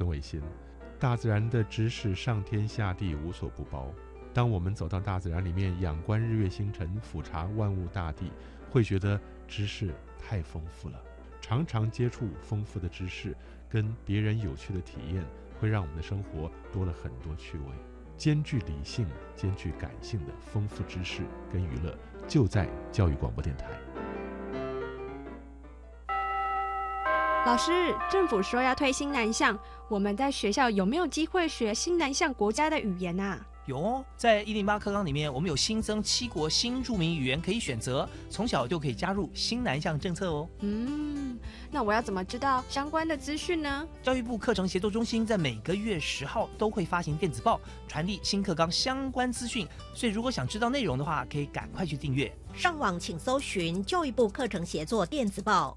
孙伟新。大自然的知识上天下地无所不包。当我们走到大自然里面，仰观日月星辰，俯察万物大地，会觉得知识太丰富了。常常接触丰富的知识，跟别人有趣的体验，会让我们的生活多了很多趣味。兼具理性、兼具感性的丰富知识跟娱乐，就在教育广播电台。老师，政府说要推新南向，我们在学校有没有机会学新南向国家的语言啊？有哦，在一零八课纲里面，我们有新增七国新著名语言可以选择，从小就可以加入新南向政策哦。嗯，那我要怎么知道相关的资讯呢？教育部课程协作中心在每个月十号都会发行电子报，传递新课纲相关资讯，所以如果想知道内容的话，可以赶快去订阅。上网请搜寻教育部课程协作电子报。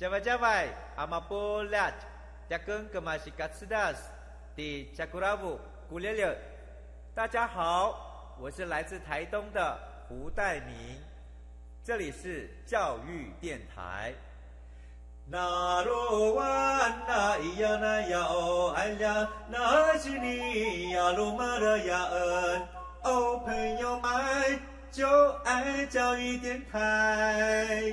Jawai-jawai, amapolat, jakeng kemasikat di Cakurabu, Gulele。大家好，我是来自台东的胡代明，这里是教育电台。那罗哇那咿呀那呀哦哎呀，那是你呀鲁玛的呀恩哦，朋友们就爱教育电台。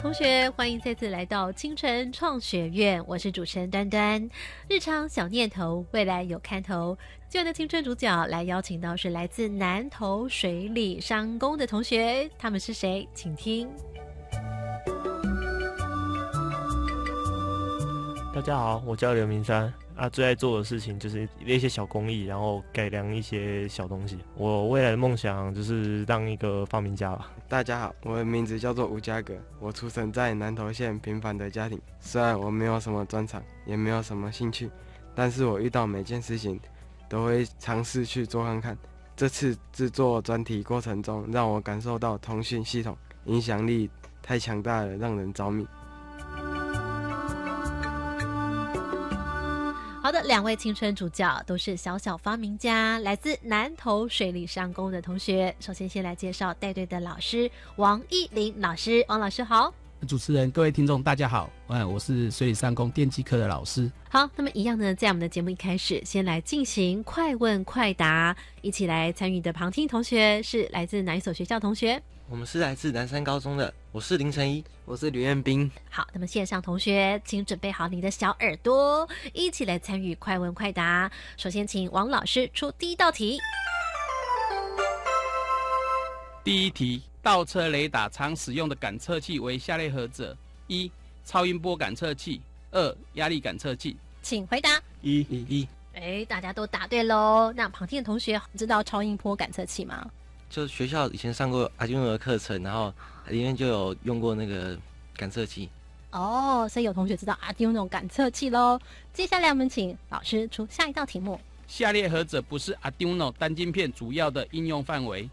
同学，欢迎再次来到清晨创学院，我是主持人端端。日常小念头，未来有看头。今晚的青春主角来邀请到是来自南投水里商工的同学，他们是谁？请听。大家好，我叫刘明山。啊，最爱做的事情就是一些小工艺，然后改良一些小东西。我未来的梦想就是当一个发明家吧。大家好，我的名字叫做吴家格，我出生在南投县平凡的家庭。虽然我没有什么专长，也没有什么兴趣，但是我遇到每件事情都会尝试去做看看。这次制作专题过程中，让我感受到通讯系统影响力太强大了，让人着迷。好的，两位青春主角都是小小发明家，来自南投水利上工的同学。首先，先来介绍带队的老师王艺林老师。王老师好，主持人各位听众大家好，哎，我是水里上工电机科的老师。好，那么一样呢，在我们的节目一开始，先来进行快问快答，一起来参与的旁听同学是来自哪一所学校同学？我们是来自南山高中的，我是林晨一，我是吕彦斌。好，那么线上同学，请准备好你的小耳朵，一起来参与快问快答。首先，请王老师出第一道题。第一题，倒车雷达常使用的感测器为下列何者？一、超音波感测器；二、压力感测器。请回答。一、一一。哎，大家都答对喽。那旁听的同学知道超音波感测器吗？就学校以前上过阿金诺的课程，然后里面就有用过那个感测器。哦，所以有同学知道阿丁诺感测器喽。接下来我们请老师出下一道题目。下列何者不是 Arduino 单晶片主要的应用范围？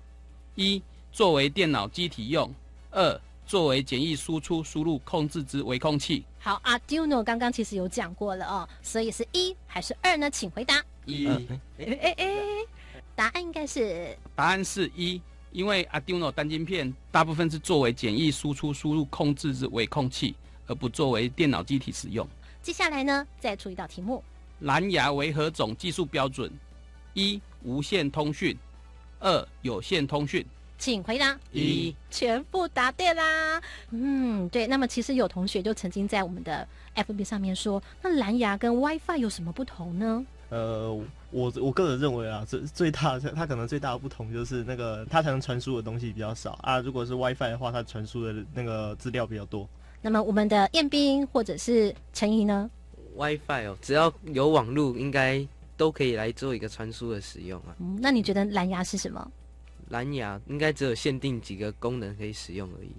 一、作为电脑机体用；二、作为简易输出输入控制之微控器。好，Arduino 刚刚其实有讲过了哦，所以是一还是二呢？请回答。一。哎哎哎。答案应该是答案是一，因为 Arduino 单晶片大部分是作为简易输出输入控制之微控器，而不作为电脑机体使用。接下来呢，再出一道题目：蓝牙为何种技术标准？一、无线通讯；二、有线通讯。请回答。一全部答对啦。嗯，对。那么其实有同学就曾经在我们的 FB 上面说，那蓝牙跟 WiFi 有什么不同呢？呃，我我个人认为啊，最最大的它可能最大的不同就是那个它才能传输的东西比较少啊。如果是 WiFi 的话，它传输的那个资料比较多。那么我们的彦斌或者是陈怡呢？WiFi 哦，只要有网络，应该都可以来做一个传输的使用啊。嗯，那你觉得蓝牙是什么？蓝牙应该只有限定几个功能可以使用而已。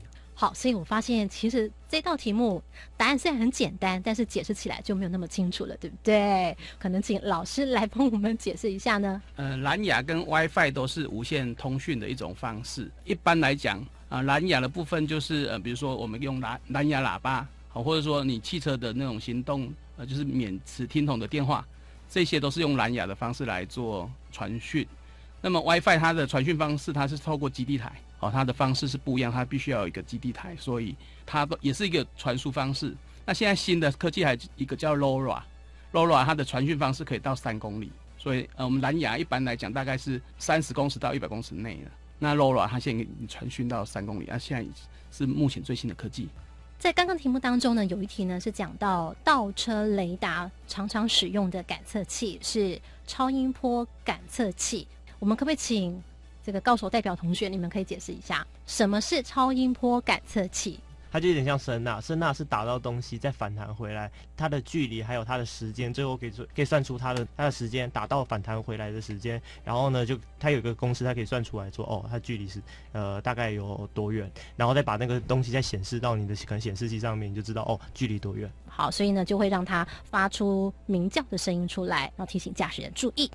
好，所以我发现其实这道题目答案虽然很简单，但是解释起来就没有那么清楚了，对不对？可能请老师来帮我们解释一下呢。呃，蓝牙跟 WiFi 都是无线通讯的一种方式。一般来讲，啊、蓝牙的部分就是呃，比如说我们用蓝蓝牙喇叭，好，或者说你汽车的那种行动，呃，就是免磁听筒的电话，这些都是用蓝牙的方式来做传讯。那么 WiFi 它的传讯方式，它是透过基地台，哦，它的方式是不一样，它必须要有一个基地台，所以它也是一个传输方式。那现在新的科技还一个叫 LoRa，LoRa 它的传讯方式可以到三公里，所以呃，我们蓝牙一般来讲大概是三十公尺到一百公尺内的。那 LoRa 它现在已经传讯到三公里，那、现在是目前最新的科技。在刚刚题目当中呢，有一题呢是讲到倒车雷达常常使用的感测器是超音波感测器。我们可不可以请这个高手代表同学，你们可以解释一下什么是超音波感测器？它就有点像声呐，声呐是打到东西再反弹回来，它的距离还有它的时间，最后可以做可以算出它的它的时间打到反弹回来的时间，然后呢就它有一个公式，它可以算出来说哦，它距离是呃大概有多远，然后再把那个东西再显示到你的可能显示器上面，你就知道哦距离多远。好，所以呢就会让它发出鸣叫的声音出来，然后提醒驾驶人注意。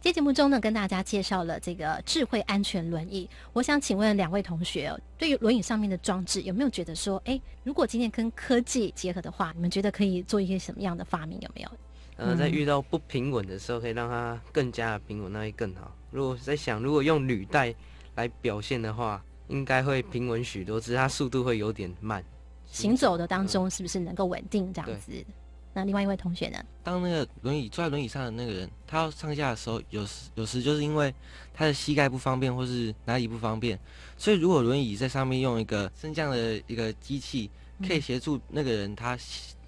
今天节目中呢，跟大家介绍了这个智慧安全轮椅。我想请问两位同学哦，对于轮椅上面的装置，有没有觉得说，哎，如果今天跟科技结合的话，你们觉得可以做一些什么样的发明？有没有？呃，在遇到不平稳的时候，可以让它更加的平稳，那会更好。如果在想，如果用履带来表现的话，应该会平稳许多，只是它速度会有点慢。行走的当中是不是能够稳定这样子？那另外一位同学呢？当那个轮椅坐在轮椅上的那个人，他要上下的时候，有时有时就是因为他的膝盖不方便，或是哪里不方便，所以如果轮椅在上面用一个升降的一个机器，可以协助那个人他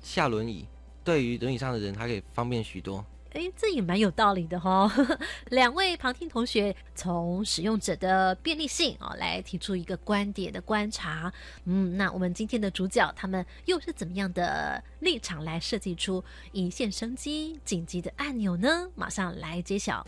下轮椅，对于轮椅上的人，他可以方便许多。哎，这也蛮有道理的哈、两位旁听同学从使用者的便利性啊、哦、来提出一个观点的观察。嗯，那我们今天的主角他们又是怎么样的立场来设计出一线生机紧急的按钮呢？马上来揭晓。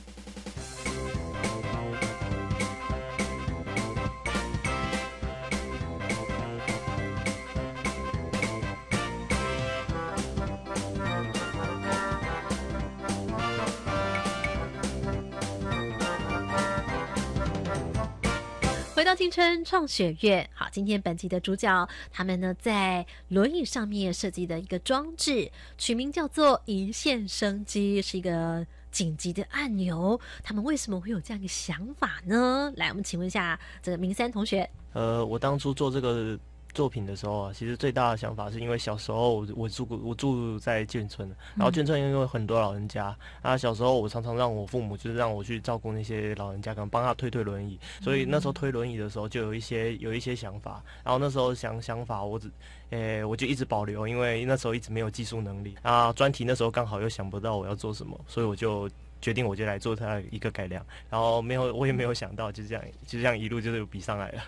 回到青春创学院，好，今天本集的主角，他们呢在轮椅上面设计的一个装置，取名叫做“一线生机”，是一个紧急的按钮。他们为什么会有这样一个想法呢？来，我们请问一下这个明三同学。呃，我当初做这个作品的时候啊，其实最大的想法是因为小时候我我住我住在眷村，然后眷村因为很多老人家啊，小时候我常常让我父母就是让我去照顾那些老人家，可能帮他推推轮椅，所以那时候推轮椅的时候就有一些有一些想法，然后那时候想想法我只，诶、我就一直保留，因为那时候一直没有技术能力。啊，专题那时候刚好又想不到我要做什么，所以我就。决定我就来做它一个改良，然后没有我也没有想到就这样就这样一路就是比上来了。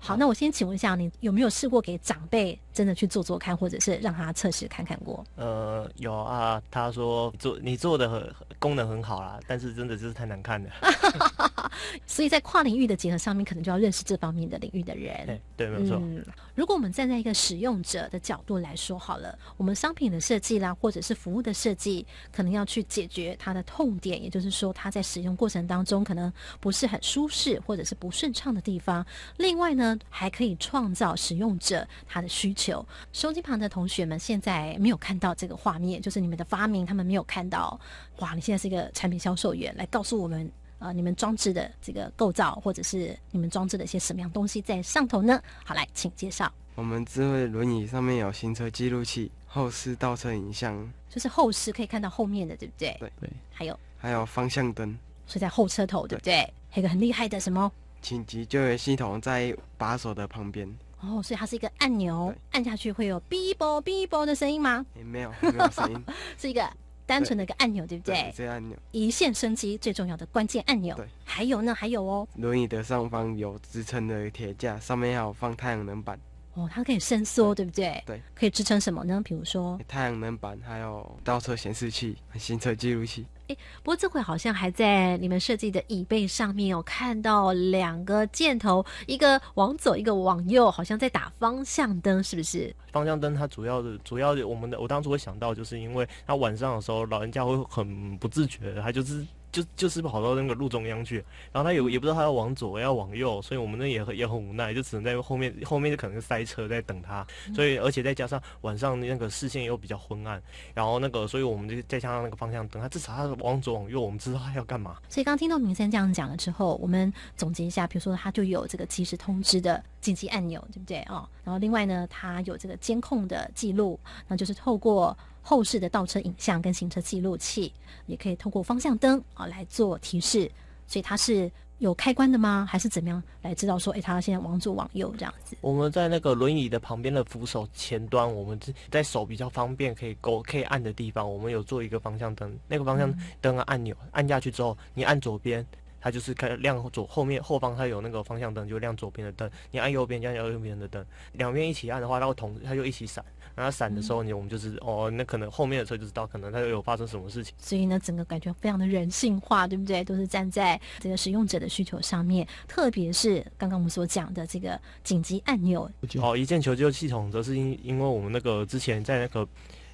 好，那我先请问一下，你有没有试过给长辈真的去做做看，或者是让他测试看看过？呃，有啊，他说做你做的很功能很好啦，但是真的就是太难看了。所以在跨领域的结合上面，可能就要认识这方面的领域的人。对对，没有错。嗯，如果我们站在一个使用者的角度来说好了，我们商品的设计啦，或者是服务的设计，可能要去解决它的痛点，也就是说，它在使用过程当中可能不是很舒适，或者是不顺畅的地方。另外呢，还可以创造使用者他的需求。收机旁的同学们现在没有看到这个画面，就是你们的发明，他们没有看到。哇，你现在是一个产品销售员，来告诉我们。呃，你们装置的这个构造，或者是你们装置的一些什么样东西在上头呢？好，来，请介绍。我们智慧轮椅上面有行车记录器、后视倒车影像，就是后视可以看到后面的，对不对？对对。还有还有方向灯，所以在后车头，对不对？还有一个很厉害的什么紧急救援系统在把手的旁边。哦，所以它是一个按钮，按下去会有哔啵哔啵的声音吗？也没有，没有声音，是一个单纯的一个按钮，对不对？这按钮，一线生机最重要的关键按钮。对，还有呢，还有哦，轮椅的上方有支撑的铁架，上面还有放太阳能板。哦，它可以伸缩，对不对？对，可以支撑什么呢？比如说太阳能板，还有倒车显示器、行车记录器。哎，不过这回好像还在你们设计的椅背上面有看到两个箭头，一个往左，一个往右，好像在打方向灯，是不是？方向灯它主要的主要的，我们的我当初会想到，就是因为它晚上的时候，老人家会很不自觉，他就是。就就是跑到那个路中央去，然后他有也不知道他要往左要往右，所以我们那也很也很无奈，就只能在后面后面就可能塞车在等他，所以而且再加上晚上那个视线又比较昏暗，然后那个所以我们就再加上那个方向灯，他至少他往左往右，我们知道他要干嘛。所以刚听到明生这样讲了之后，我们总结一下，比如说他就有这个及时通知的紧急按钮，对不对哦？然后另外呢，他有这个监控的记录，那就是透过。后视的倒车影像跟行车记录器，也可以透过方向灯啊来做提示，所以它是有开关的吗？还是怎么样来知道说，哎，它现在往左往右这样子？我们在那个轮椅的旁边的扶手前端，我们在手比较方便可以勾可以按的地方，我们有做一个方向灯，那个方向灯的按钮按下去之后，你按左边。它就是开亮左后面后方，它有那个方向灯，就亮左边的灯。你按右边，就按右边的灯。两边一起按的话，它会同它就一起闪。然后闪的时候，你我们就是哦，那可能后面的车就知道，可能它有发生什么事情。所以呢，整个感觉非常的人性化，对不对？都是站在这个使用者的需求上面。特别是刚刚我们所讲的这个紧急按钮。哦，一键求救系统，则是因因为我们那个之前在那个。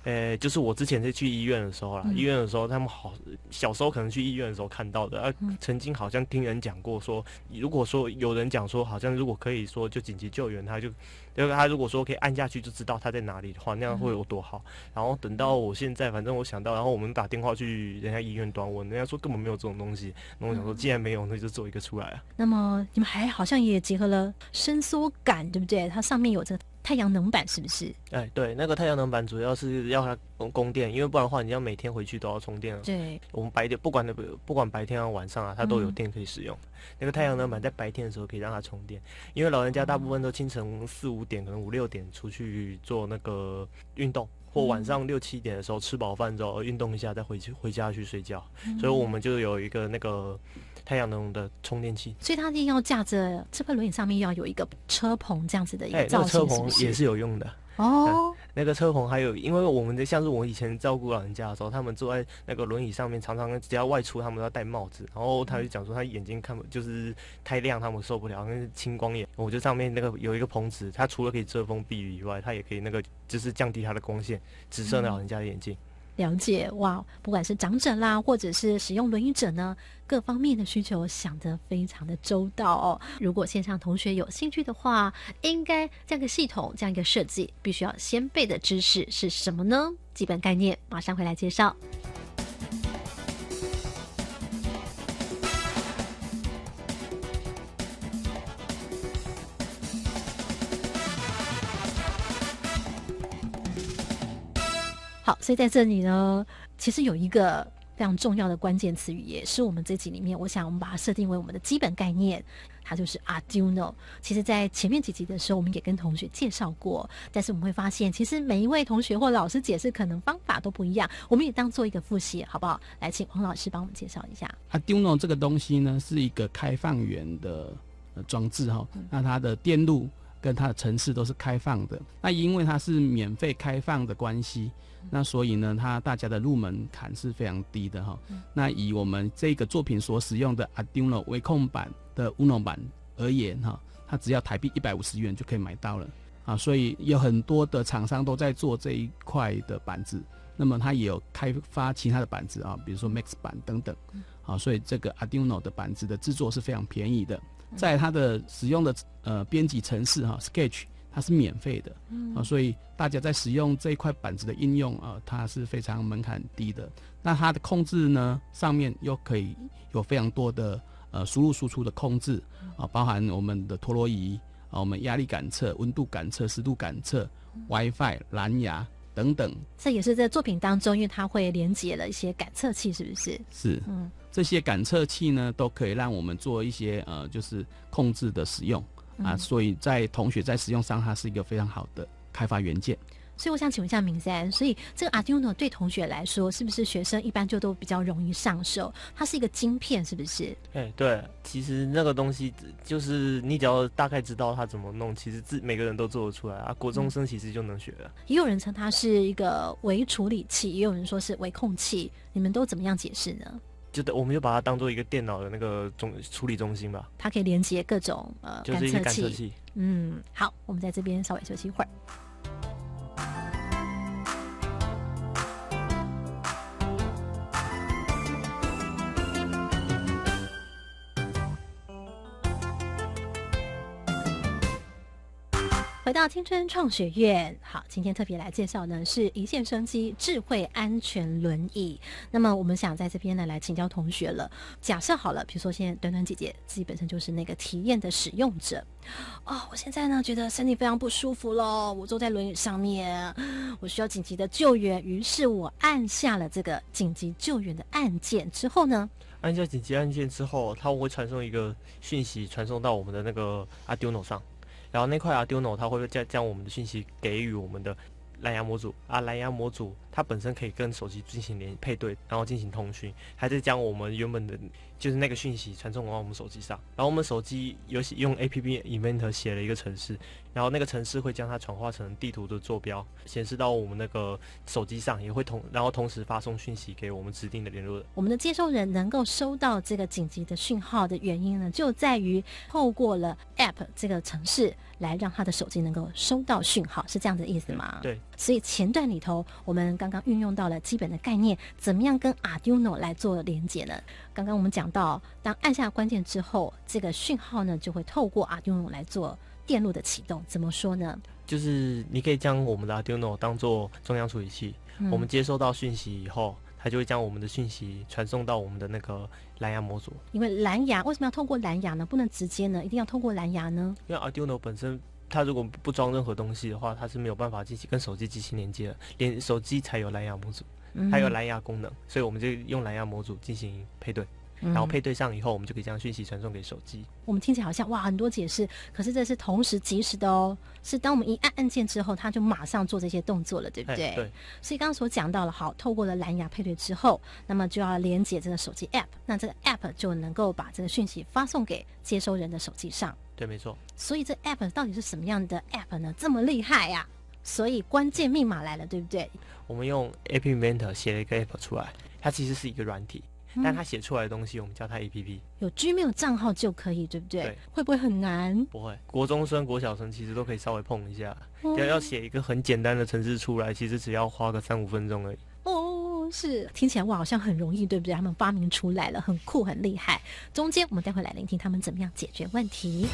呃，就是我之前在去医院的时候啦，医院的时候他们好小时候可能去医院的时候看到的，啊，曾经好像听人讲过说，如果说有人讲说，好像如果可以说就紧急救援，他就，因为他如果说可以按下去就知道他在哪里的话，那样会有多好。然后等到我现在，反正我想到，然后我们打电话去人家医院端问，人家说根本没有这种东西。那我想说，既然没有，那就做一个出来啊。那么你们还好像也结合了伸缩感，对不对？它上面有这个。太阳能板是不是？哎，对，那个太阳能板主要是要它供供电，因为不然的话，你要每天回去都要充电。对，我们白天不管那不管白天啊晚上啊，它都有电可以使用。那个太阳能板在白天的时候可以让它充电，因为老人家大部分都清晨四五点，可能五六点出去做那个运动，或晚上六七点的时候吃饱饭之后运动一下，再回去回家去睡觉。所以我们就有一个那个。太阳能的充电器，所以它一定要架着这个轮椅上面要有一个车棚这样子的一个造型，车棚也是有用的哦。那个车棚还有，因为我们的像是我以前照顾老人家的时候，他们坐在那个轮椅上面，常常只要外出，他们都要戴帽子。然后他就讲说，他眼睛看不就是太亮，他们受不了，那是青光眼。我就上面那个有一个棚子，它除了可以遮风避雨以外，它也可以那个就是降低它的光线，直射老人家的眼睛。了解哇，不管是长者啦，或者是使用轮椅者呢，各方面的需求想得非常的周到哦。如果线上同学有兴趣的话，应该这样一个系统，这样一个设计，必须要先背的知识是什么呢？基本概念，马上回来介绍。所以在这里呢，其实有一个非常重要的关键词语，也是我们这集里面，我想我们把它设定为我们的基本概念，它就是 Arduino。其实，在前面几集的时候，我们也跟同学介绍过，但是我们会发现，其实每一位同学或老师解释可能方法都不一样，我们也当做一个复习，好不好？来，请黄老师帮我们介绍一下 Arduino 这个东西呢，是一个开放源的装置哈，那它的电路跟它的程式都是开放的，那因为它是免费开放的关系。那所以呢，它大家的入门槛是非常低的哈。那以我们这个作品所使用的 Arduino 微控版的 Uno 版而言哈，它只要台币一百五十元就可以买到了啊。所以有很多的厂商都在做这一块的板子，那么它也有开发其他的板子啊，比如说 Max 版等等啊。所以这个 Arduino 的板子的制作是非常便宜的，在它的使用的呃编辑程式哈 Sketch。它是免费的，啊，所以大家在使用这一块板子的应用啊，它是非常门槛低的。那它的控制呢，上面又可以有非常多的呃输入输出的控制啊，包含我们的陀螺仪啊，我们压力感测、温度感测、湿度感测、WiFi、蓝牙等等。这也是在作品当中，因为它会连接了一些感测器，是不是？是，嗯，这些感测器呢，都可以让我们做一些呃，就是控制的使用啊，嗯所以在同学在使用上，它是一个非常好的开发元件。所以我想请问一下明山，所以这个 Arduino 对同学来说，是不是学生一般就都比较容易上手？它是一个晶片，是不是？哎，对，其实那个东西就是你只要大概知道它怎么弄，其实自每个人都做得出来啊。国中生其实就能学了。也有人称它是一个微处理器，也有人说是微控器，你们都怎么样解释呢？就我们就把它当做一个电脑的那个中处理中心吧。它可以连接各种呃。感测器。嗯，好，我们在这边稍微休息一会儿。到青春创学院，好，今天特别来介绍呢是一线生机智慧安全轮椅。那么我们想在这边呢来请教同学了。假设好了，比如说现在端端姐姐自己本身就是那个体验的使用者，哦，我现在呢觉得身体非常不舒服咯，我坐在轮椅上面，我需要紧急的救援，于是我按下了这个紧急救援的按键之后呢，按下紧急按键之后，它会传送一个讯息，传送到我们的那个 Arduino 上，然后那块 Arduino 它会将将我们的信息给予我们的蓝牙模组啊，蓝牙模组它本身可以跟手机进行连配对，然后进行通讯，还是将我们原本的就是那个讯息传送到我们手机上，然后我们手机有写用 APP Inventor 写了一个程式，然后那个程式会将它转化成地图的坐标，显示到我们那个手机上，也会同然后同时发送讯息给我们指定的联络人。我们的接收人能够收到这个紧急的讯号的原因呢，就在于透过了 App 这个程式来让他的手机能够收到讯号，是这样的意思吗？对。所以前段里头，我们刚刚运用到了基本的概念，怎么样跟 Arduino 来做连接呢？刚刚我们讲到，当按下关键之后，这个讯号呢就会透过 Arduino 来做电路的启动。怎么说呢？就是你可以将我们的 Arduino 当做中央处理器，嗯我们接收到讯息以后，它就会将我们的讯息传送到我们的那个蓝牙模组。因为蓝牙为什么要透过蓝牙呢？不能直接呢？一定要透过蓝牙呢？因为 Arduino 本身它如果不装任何东西的话，它是没有办法进行跟手机进行连接的，连手机才有蓝牙模组，嗯它有蓝牙功能，所以我们就用蓝牙模组进行配对。嗯然后配对上以后，我们就可以将讯息传送给手机。我们听起来好像哇很多解释，可是这是同时及时的哦，是当我们一按按键之后，它就马上做这些动作了，对不对？哎对。所以刚刚所讲到了，好，透过了蓝牙配对之后，那么就要连接这个手机 App，那这个 App 就能够把这个讯息发送给接收人的手机上。对，没错。所以这 App 到底是什么样的 App 呢？这么厉害呀、所以关键密码来了，对不对？我们用 App Inventor 写了一个 App 出来，它其实是一个软体，嗯但它写出来的东西，我们叫它 APP。有 Gmail 账号就可以，对不对？对会不会很难？不会，国中生、国小生其实都可以稍微碰一下。哦要要写一个很简单的程式出来，其实只要花个三五分钟而已。是听起来哇，好像很容易，对不对？他们发明出来了，很酷，很厉害。中间我们待会来聆听他们怎么样解决问题。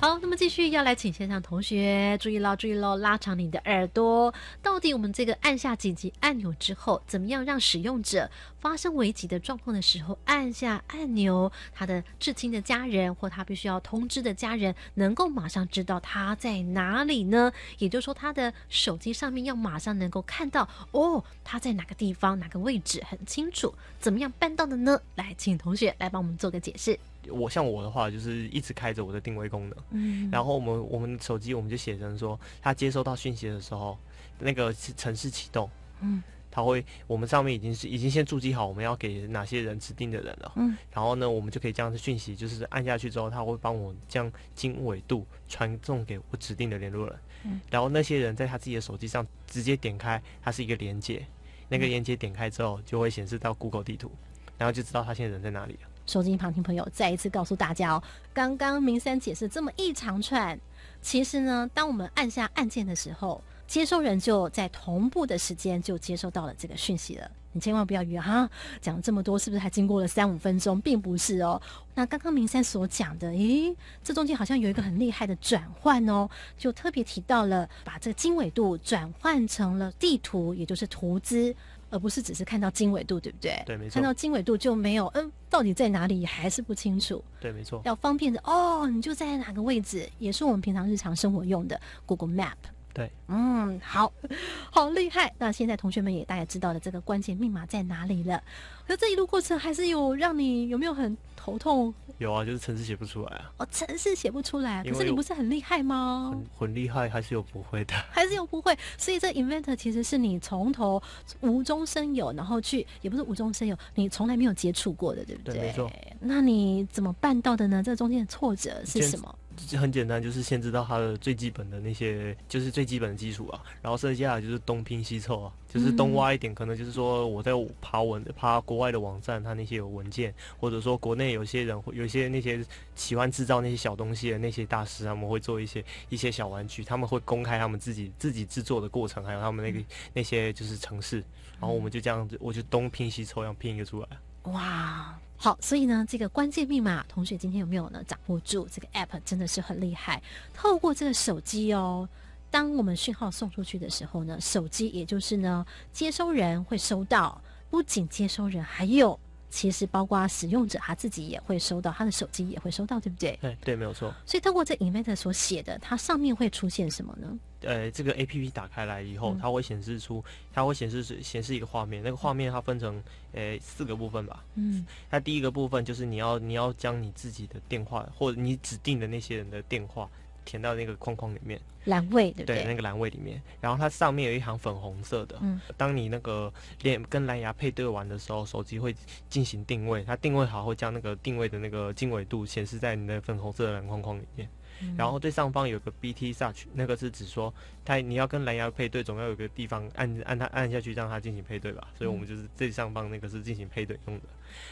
好，那么继续要来请线上同学注意喽，注意喽，拉长你的耳朵。到底我们这个按下紧急按钮之后，怎么样让使用者发生危急的状况的时候按下按钮，他的至亲的家人或他必须要通知的家人能够马上知道他在哪里呢？也就是说，他的手机上面要马上能够看到哦，他在哪个地方、哪个位置很清楚。怎么样办到的呢？来，请同学来帮我们做个解释。我像我的话，就是一直开着我的定位功能，嗯。然后我们我们手机我们就写成说，它接收到讯息的时候，那个城市启动，嗯，它会我们上面已经是已经先注记好我们要给哪些人指定的人了，嗯，然后呢，我们就可以将讯息就是按下去之后，他会帮我将经纬度传送给我指定的联络人，嗯，然后那些人在他自己的手机上直接点开，它是一个连接，那个连接点开之后就会显示到 Google 地图，然后就知道他现在人在哪里了。手机旁听朋友再一次告诉大家哦，刚刚明山解释这么一长串，其实呢，当我们按下按键的时候，接收人就在同步的时间就接收到了这个讯息了。你千万不要以为哈，讲了这么多，是不是还经过了三五分钟？并不是哦。那刚刚明山所讲的，咦，这中间好像有一个很厉害的转换哦，就特别提到了把这个经纬度转换成了地图，也就是图资。而不是只是看到经纬度，对不对？对没错看到经纬度就没有，嗯，到底在哪里还是不清楚。对，没错。要方便的哦，你就在哪个位置，也是我们平常日常生活用的 Google Map。对，嗯，好，好厉害。那现在同学们也大概知道了这个关键密码在哪里了。可这一路过程还是有让你有没有很头痛？有啊，就是程式写不出来啊，哦，程式写不出来，可是你不是很厉害吗？很厉害，还是有不会的。还是有不会，所以这 inventor 其实是你从头无中生有，然后去也不是无中生有，你从来没有接触过的，对不对没错那你怎么办到的呢？这中间的挫折是什么？就很简单，就是先知道它的最基本的那些，就是最基本的基础啊，然后剩下的就是东拼西凑啊，就是东挖一点，可能就是说我在爬文爬国外的网站，它那些有文件，或者说国内有些人会有些那些喜欢制造那些小东西的那些大师，他们会做一些一些小玩具，他们会公开他们自己自己制作的过程，还有他们那个那些就是程式，然后我们就这样子，我就东拼西凑，这样拼一个出来。哇，好，所以呢，这个关键密码，同学今天有没有呢掌握住？这个 app 真的是很厉害，透过这个手机哦。当我们讯号送出去的时候呢，手机也就是呢接收人会收到，不仅接收人，还有其实包括使用者他自己也会收到，他的手机也会收到，对不对？对对，没有错。所以透过这 inventor 所写的，它上面会出现什么呢？呃，这个 A P P 打开来以后，嗯它会显示出，它会显示是显示一个画面。那个画面它分成呃四个部分吧。嗯，它第一个部分就是你要你要将你自己的电话或者你指定的那些人的电话填到那个框框里面，栏位，对不对？那个栏位里面，然后它上面有一行粉红色的。嗯，当你那个连跟蓝牙配对完的时候，手机会进行定位，它定位好会将那个定位的那个经纬度显示在你的粉红色的蓝框框里面。嗯然后最上方有个 BT search，那个是指说它你要跟蓝牙配对，总要有个地方按按它按下去让它进行配对吧。所以我们就是最上方那个是进行配对用的。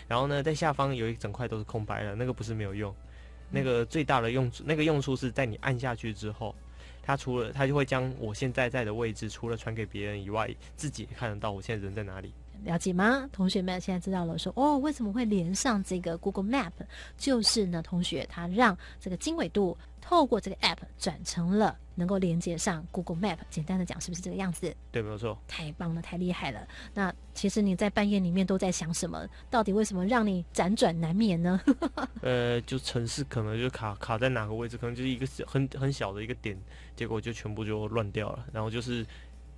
然后呢，在下方有一整块都是空白的，那个不是没有用。那个最大的用处，那个用处是在你按下去之后，它除了它就会将我现在在的位置，除了传给别人以外，自己也看得到我现在人在哪里。了解吗？同学们现在知道了说，哦，为什么会连上这个 Google Map？就是呢，同学他让这个经纬度透过这个 App 转成了能够连接上 Google Map。简单的讲，是不是这个样子？对，没有错。太棒了，太厉害了。那其实你在半夜里面都在想什么？到底为什么让你辗转难眠呢？呃，就城市可能就卡卡在哪个位置，可能就是一个很很小的一个点，结果就全部就乱掉了。然后就是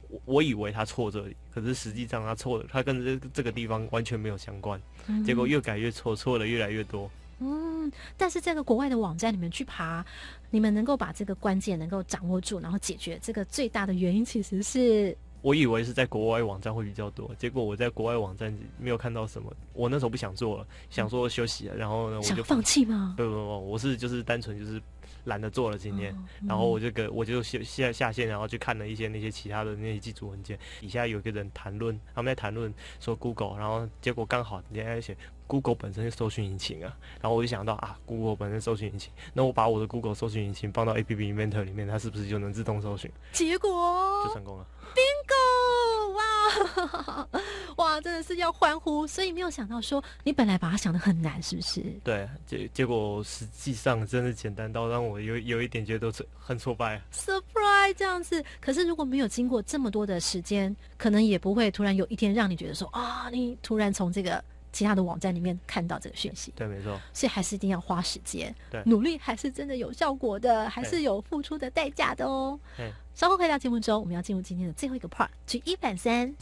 我我以为他错这里，可是实际上他错了，他跟这个这个地方完全没有相关，嗯结果越改越错，错的越来越多。嗯，但是这个国外的网站里面去爬，你们能够把这个关键能够掌握住，然后解决这个最大的原因，其实是我以为是在国外网站会比较多，结果我在国外网站没有看到什么。我那时候不想做了，想说休息了，然后呢，我就想放弃吗？不不不，我是就是单纯就是懒得做了今天，嗯。然后我就给我就下下下线，然后去看了一些那些其他的那些基础文件，底下有一个人谈论，他们在谈论说 Google，然后结果刚好人家在写 Google 本身是搜寻引擎啊，然后我就想到啊，Google 本身搜寻引擎，那我把我的 Google 搜寻引擎放到 App Inventor 里面，它是不是就能自动搜寻？结果就成功了。bingo！哇 哇，真的是要欢呼！所以没有想到说，你本来把它想的很难，是不是？对，结结果实际上真的简单到让我有有一点觉得很挫败。surprise 这样子，可是如果没有经过这么多的时间，可能也不会突然有一天让你觉得说啊，你突然从这个其他的网站里面看到这个讯息。对，没错。所以还是一定要花时间，对努力还是真的有效果的，还是有付出的代价的哦。嗯，稍后回到节目中，我们要进入今天的最后一个 part，举一反三。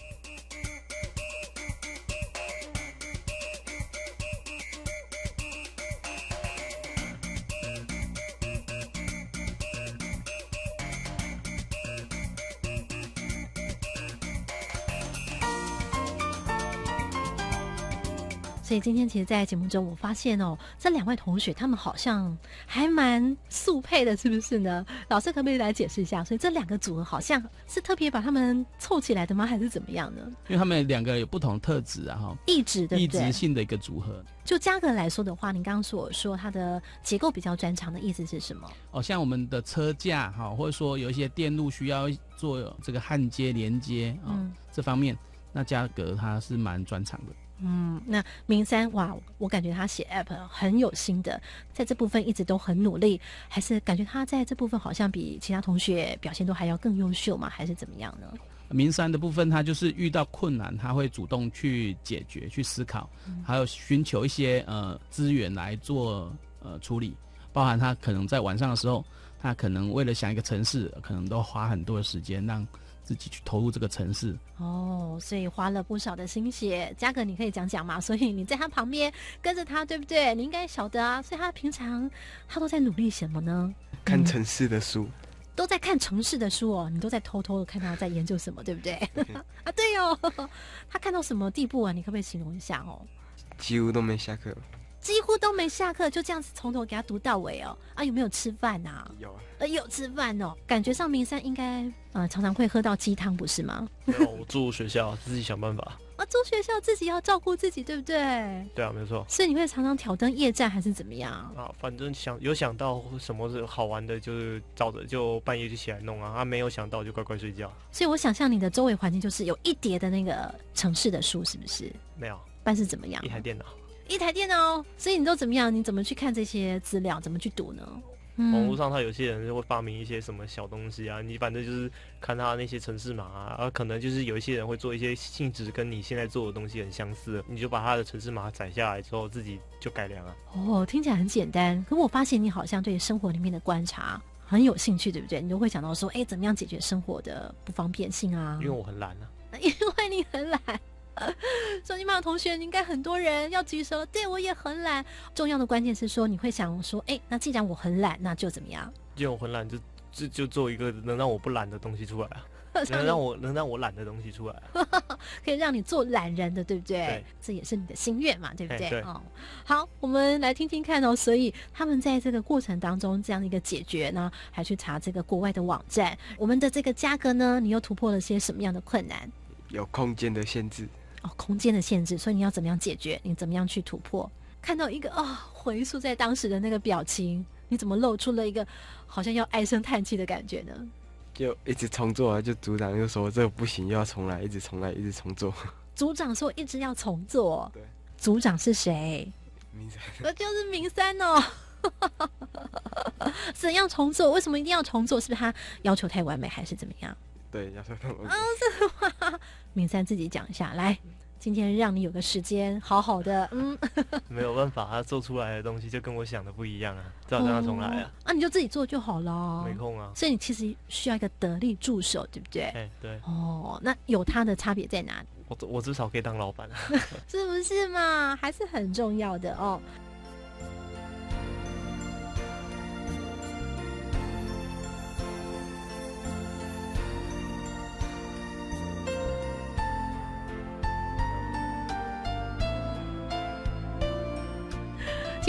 所以今天其实，在节目中我发现哦，这两位同学他们好像还蛮速配的，是不是呢？老师可不可以来解释一下？所以这两个组合好像是特别把他们凑起来的吗？还是怎么样呢？因为他们两个有不同特质啊，哈，意志对异不对？质性的一个组合。就价格来说的话，您刚刚所说它的结构比较专长的意思是什么？哦，像我们的车架哈，或者说有一些电路需要做这个焊接连接啊、嗯这方面，那价格它是蛮专长的。嗯，那明山哇，我感觉他写 app 很有心的，在这部分一直都很努力，还是感觉他在这部分好像比其他同学表现都还要更优秀吗？还是怎么样呢？明山的部分，他就是遇到困难，他会主动去解决、去思考，还有寻求一些呃资源来做呃处理，包含他可能在晚上的时候，他可能为了想一个城市，可能都花很多的时间让自己去投入这个城市。哦，所以花了不少的心血。嘉哥，你可以讲讲吗？所以你在他旁边跟着他，对不对？你应该晓得啊。所以他平常他都在努力什么呢？看城市的书。都在看城市的书哦，你都在偷偷的看他在研究什么，对不对？啊，对哦，他看到什么地步啊？你可不可以形容一下哦？几乎都没下课，几乎都没下课，就这样子从头给他读到尾哦。啊，有没有吃饭呐？有啊，呃，有吃饭哦。感觉上明山应该呃常常会喝到鸡汤，不是吗？没有，我住学校，自己想办法。啊，住学校自己要照顾自己，对不对？对啊，没错。所以你会常常挑灯夜战，还是怎么样？啊，反正想有想到什么是好玩的，就是照着就半夜就起来弄啊。啊，没有想到就乖乖睡觉。所以我想象你的周围环境就是有一叠的那个城市的书，是不是？没有。办是怎么样？一台电脑。一台电脑。所以你都怎么样？你怎么去看这些资料？怎么去读呢？网络上，他有些人就会发明一些什么小东西啊，你反正就是看他那些城市码啊，而可能就是有一些人会做一些性质跟你现在做的东西很相似，你就把他的城市码载下来之后，自己就改良啊。哦，听起来很简单，可我发现你好像对生活里面的观察很有兴趣，对不对？你就会想到说，哎，怎么样解决生活的不方便性啊？因为我很懒啊。因为你很懒。手机旁的同学，应该很多人要举手。对我也很懒。重要的关键是说，你会想说，哎，那既然我很懒，那就怎么样？既然我很懒，就就就做一个能让我不懒的东西出来啊，能让我能让我懒的东西出来，可以让你做懒人的，对不对？对，这也是你的心愿嘛，对不对？对。哦，好，我们来听听看哦。所以他们在这个过程当中，这样的一个解决呢，还去查这个国外的网站。我们的这个价格呢，你又突破了些什么样的困难？有空间的限制。空间的限制，所以你要怎么样解决？你怎么样去突破？看到一个啊，回溯在当时的那个表情，你怎么露出了一个好像要唉声叹气的感觉呢？就一直重做啊！就组长又说这个不行，又要重来，一直重来，一直重做。组长说一直要重做。对。组长是谁？明 山。那就是明山哦。怎样重做？为什么一定要重做？是不是他要求太完美，还是怎么样？对，要求太完美。啊，这话，明山自己讲一下来。今天让你有个时间，好好的，嗯，没有办法，他做出来的东西就跟我想的不一样啊，只好让他重来啊。啊，你就自己做就好了，没空啊。所以你其实需要一个得力助手，对不对？哎，对。哦，那有他的差别在哪里？我我至少可以当老板啊，是不是嘛？还是很重要的哦。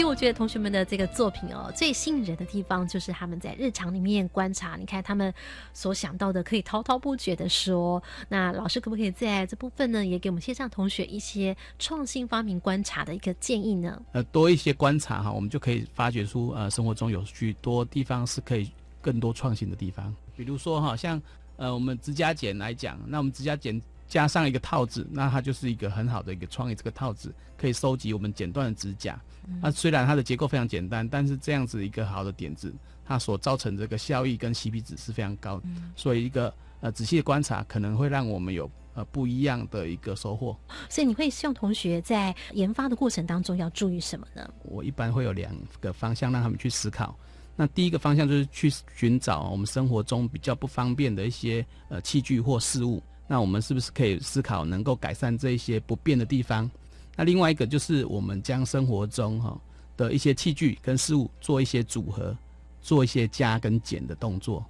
我觉得同学们的这个作品哦，最吸引人的地方就是他们在日常里面观察。你看他们所想到的，可以滔滔不绝的说。那老师可不可以在这部分呢，也给我们线上同学一些创新发明观察的一个建议呢？呃，多一些观察哈，我们就可以发掘出呃生活中有许多地方是可以更多创新的地方。比如说哈，像呃我们指甲剪来讲，那我们指甲剪加上一个套子，那它就是一个很好的一个创意。这个套子可以收集我们剪断的指甲。那虽然它的结构非常简单，但是这样子一个好的点子，它所造成这个效益跟 CP 值是非常高的。所以一个呃仔细的观察，可能会让我们有呃不一样的一个收获。所以你会希望同学在研发的过程当中要注意什么呢？我一般会有两个方向让他们去思考。那第一个方向就是去寻找我们生活中比较不方便的一些呃器具或事物，那我们是不是可以思考能够改善这一些不便的地方？那另外一个就是我们将生活中哈的一些器具跟事物做一些组合，做一些加跟减的动作，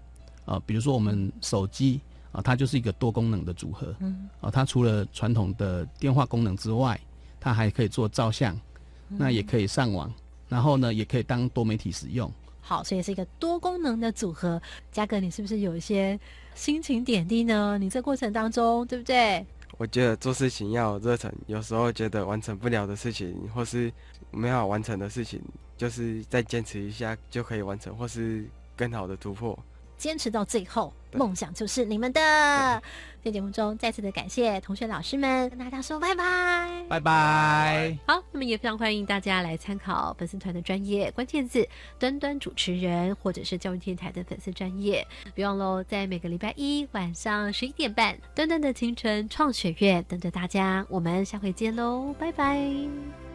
啊，比如说我们手机啊，它就是一个多功能的组合，嗯，啊，它除了传统的电话功能之外，它还可以做照相，那也可以上网，然后呢，也可以当多媒体使用。好，所以是一个多功能的组合。嘉哥，你是不是有一些心情点滴呢？你这过程当中，对不对？我觉得做事情要热忱，有时候觉得完成不了的事情，或是没有完成的事情，就是再坚持一下就可以完成，或是更好的突破。坚持到最后，梦想就是你们的。在节目中再次的感谢同学老师们，跟大家说拜拜，拜拜。好。那么也非常欢迎大家来参考粉丝团的专业关键字“端端主持人”或者是教育电台的粉丝专业。别忘喽，在每个礼拜一晚上十一点半，端端的青春创学院等着大家。我们下回见喽，拜拜。